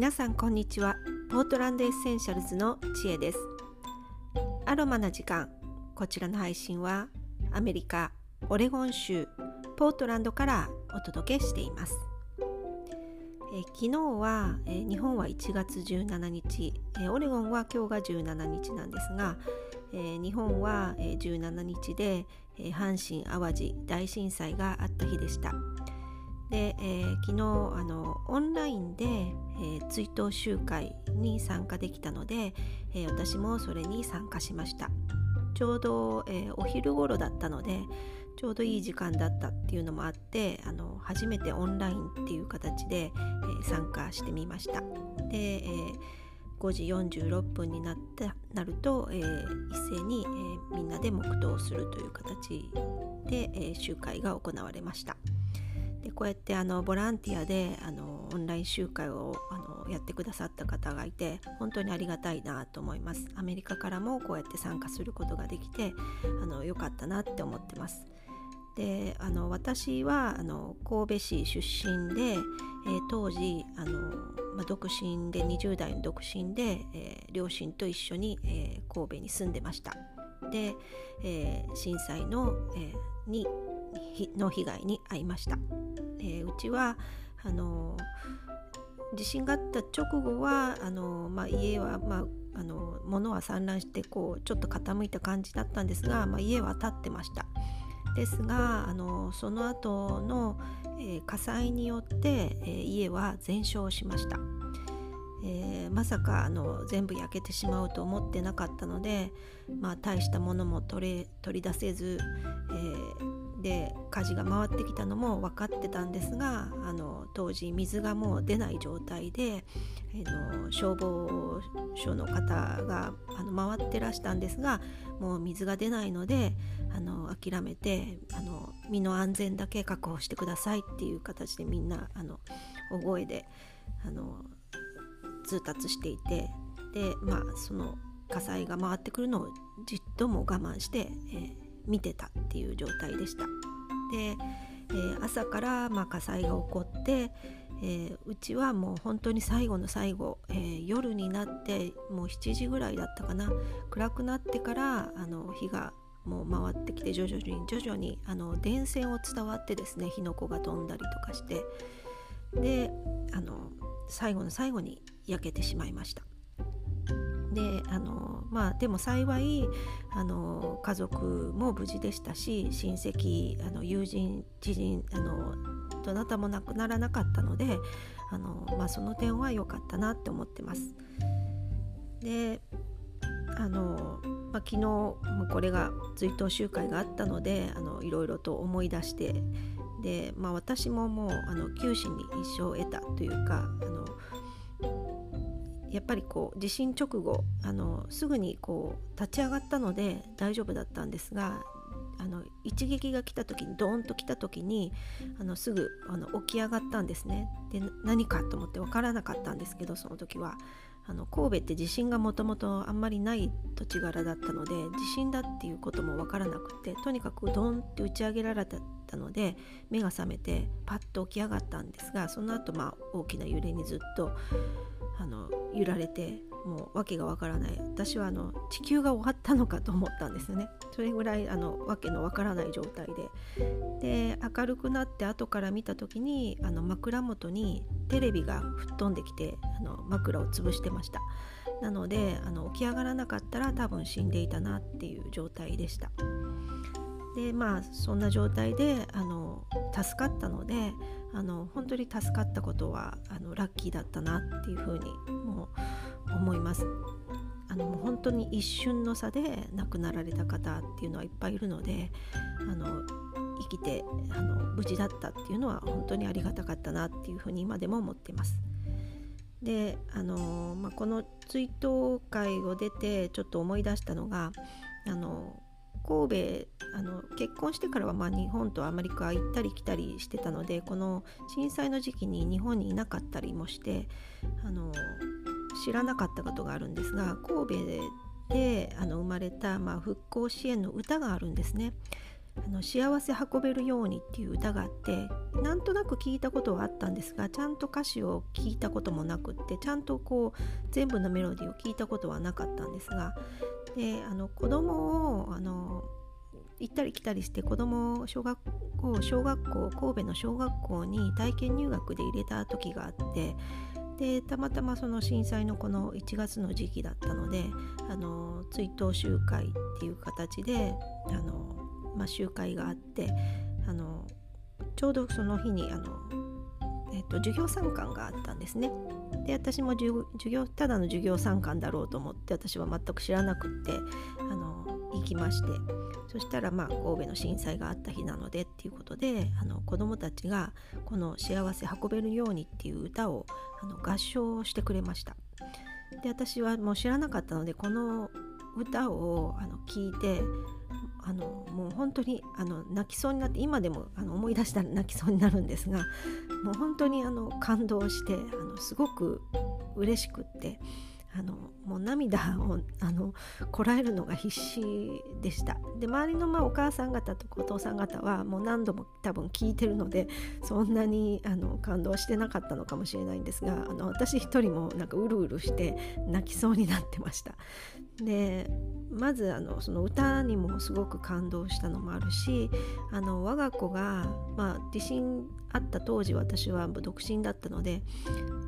皆さんこんにちは。ポートランドエッセンシャルズの知恵です。アロマな時間。こちらの配信はアメリカオレゴン州ポートランドからお届けしています。え昨日は、え日本は1月17日、えオレゴンは今日が17日なんですが、え日本は、え17日で、え阪神・淡路大震災があった日でした。で、え、昨日あのオンラインで、えー、追悼集会に参加できたので、えー、私もそれに参加しましたちょうど、えお昼頃だったのでちょうどいい時間だったっていうのもあってあの初めてオンラインっていう形で、え参加してみましたで、え5時46分になってなると、え一斉に、えみんなで黙祷するという形で、え集会が行われました。でこうやってあのボランティアであのオンライン集会をあのやってくださった方がいて本当にありがたいなと思います。アメリカからもこうやって参加することができてあのよかったなって思ってます。であの私はあの神戸市出身で、えー、当時あの、まあ、独身で20代の独身で、えー、両親と一緒に、えー、神戸に住んでました。で、え震災の、えにの被害に遭いました、えー、うちはあの地震があった直後はあの、まあ、家は、まあ、あの物は散乱してこうちょっと傾いた感じだったんですが、まあ、家は建ってました。ですがあのその後の、えー、火災によって、えー、家は全焼しました、えー、まさかあの全部焼けてしまうと思ってなかったので、まあ、大したものも取れ取り出せず、えーで火事が回ってきたのも分かってたんですがあの当時水がもう出ない状態で、えの消防署の方があの回ってらしたんですがもう水が出ないのであの諦めてあの身の安全だけ確保してくださいっていう形でみんなあの大声であの通達していてでまあその火災が回ってくるのをじっとも我慢して、えー見てたっていう状態でした。で、えー、朝からまあ火災が起こって、えー、うちはもう本当に最後の最後、えー、夜になってもう7時ぐらいだったかな暗くなってからあの火がもう回ってきて徐々に徐々にあの電線を伝わってですね火の粉が飛んだりとかしてであの最後の最後に焼けてしまいました。であのまあでも幸いあの家族も無事でしたし親戚あの友人知人あのどなたも亡くならなかったのであの、まあ、その点は良かったなって思ってます。であの、まあ、昨日これが追悼集会があったのであのいろいろと思い出してで、まあ、私ももうあの九死に一生を得たというかあのやっぱりこう地震直後あのすぐにこう立ち上がったので大丈夫だったんですがあの一撃が来た時にドーンと来た時にあのすぐあの起き上がったんですね。で何かと思って分からなかったんですけどその時は。あの神戸って地震がもともとあんまりない土地柄だったので地震だっていうことも分からなくてとにかくドンって打ち上げられたので目が覚めてパッと起き上がったんですがその後まあ大きな揺れにずっとあの揺られてもう訳がわからない。私はあの地球が終わったのかと思ったんですよね。それぐらいあの訳のわからない状態で。で明るくなって後から見た時にあの枕元にテレビが吹っ飛んできてあの枕を潰してました。なのであの起き上がらなかったら多分死んでいたなっていう状態でした。でまあそんな状態であの助かったのであの本当に助かったことはあのラッキーだったなっていうふうにもう思います。あのもう本当に一瞬の差で亡くなられた方っていうのはいっぱいいるのであの生きてあの無事だったっていうのは本当にありがたかったなっていうふうに今でも思ってます。であの、まあ、この追悼会を出てちょっと思い出したのがあの神戸あの結婚してからはまあ日本とアメリカ行ったり来たりしてたのでこの震災の時期に日本にいなかったりもしてあの知らなかったことがあるんですが神戸であの生まれた、まあ、復興支援の歌があるんですね。あの幸せ運べるようにっていう歌があってなんとなく聞いたことはあったんですがちゃんと歌詞を聞いたこともなくってちゃんとこう全部のメロディーを聞いたことはなかったんですがであの子供をあの行ったり来たりして子供を小学校小学校神戸の小学校に体験入学で入れた時があってでたまたまその震災のこの1月の時期だったのであの追悼集会っていう形であの、まあ、集会があってあのちょうどその日にあの、えっと、授業参観があったんですね。で私も授業ただの授業参観だろうと思って私は全く知らなくってあの行きましてそしたらまあ神戸の震災があった日なのでっていうことであの子どもたちがこの「幸せ運べるように」っていう歌をあの合唱してくれました。で私はもう知らなかったのでこの歌をあの聞いてあのもう本当にあの泣きそうになって今でもあの思い出したら泣きそうになるんですがもう本当にあの感動してあのすごく嬉しくってあのもう涙をあのこらえるのが必死でした。で周りのまあお母さん方とお父さん方はもう何度も多分聞いてるのでそんなにあの感動してなかったのかもしれないんですがあの私一人もなんかうるうるして泣きそうになってました。でまずあのその歌にもすごく感動したのもあるしあの我が子が、まあ、地震あった当時私は独身だったので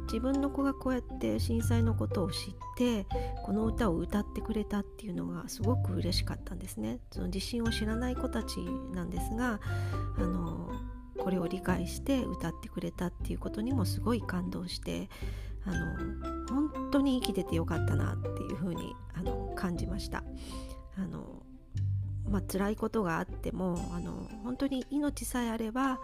自分の子がこうやって震災のことを知ってこの歌を歌ってくれたっていうのがすごく嬉しかったんですね。その地震を知らない子たちなんですがあのこれを理解して歌ってくれたっていうことにもすごい感動してあの本当に生きててよかったなっていうふうにあの感じました。あのまあ辛いことがあってもあの本当に命さえあれば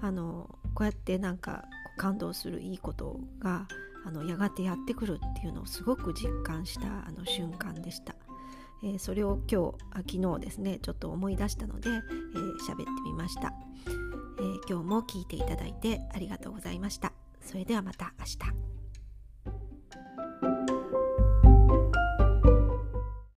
あのこうやってなんか感動するいいことがあのやがてやってくるっていうのをすごく実感したあの瞬間でした。えー、それを今日あ昨日ですねちょっと思い出したので喋、えー、ってみました、えー、今日も聞いていただいてありがとうございました。それではまた明日。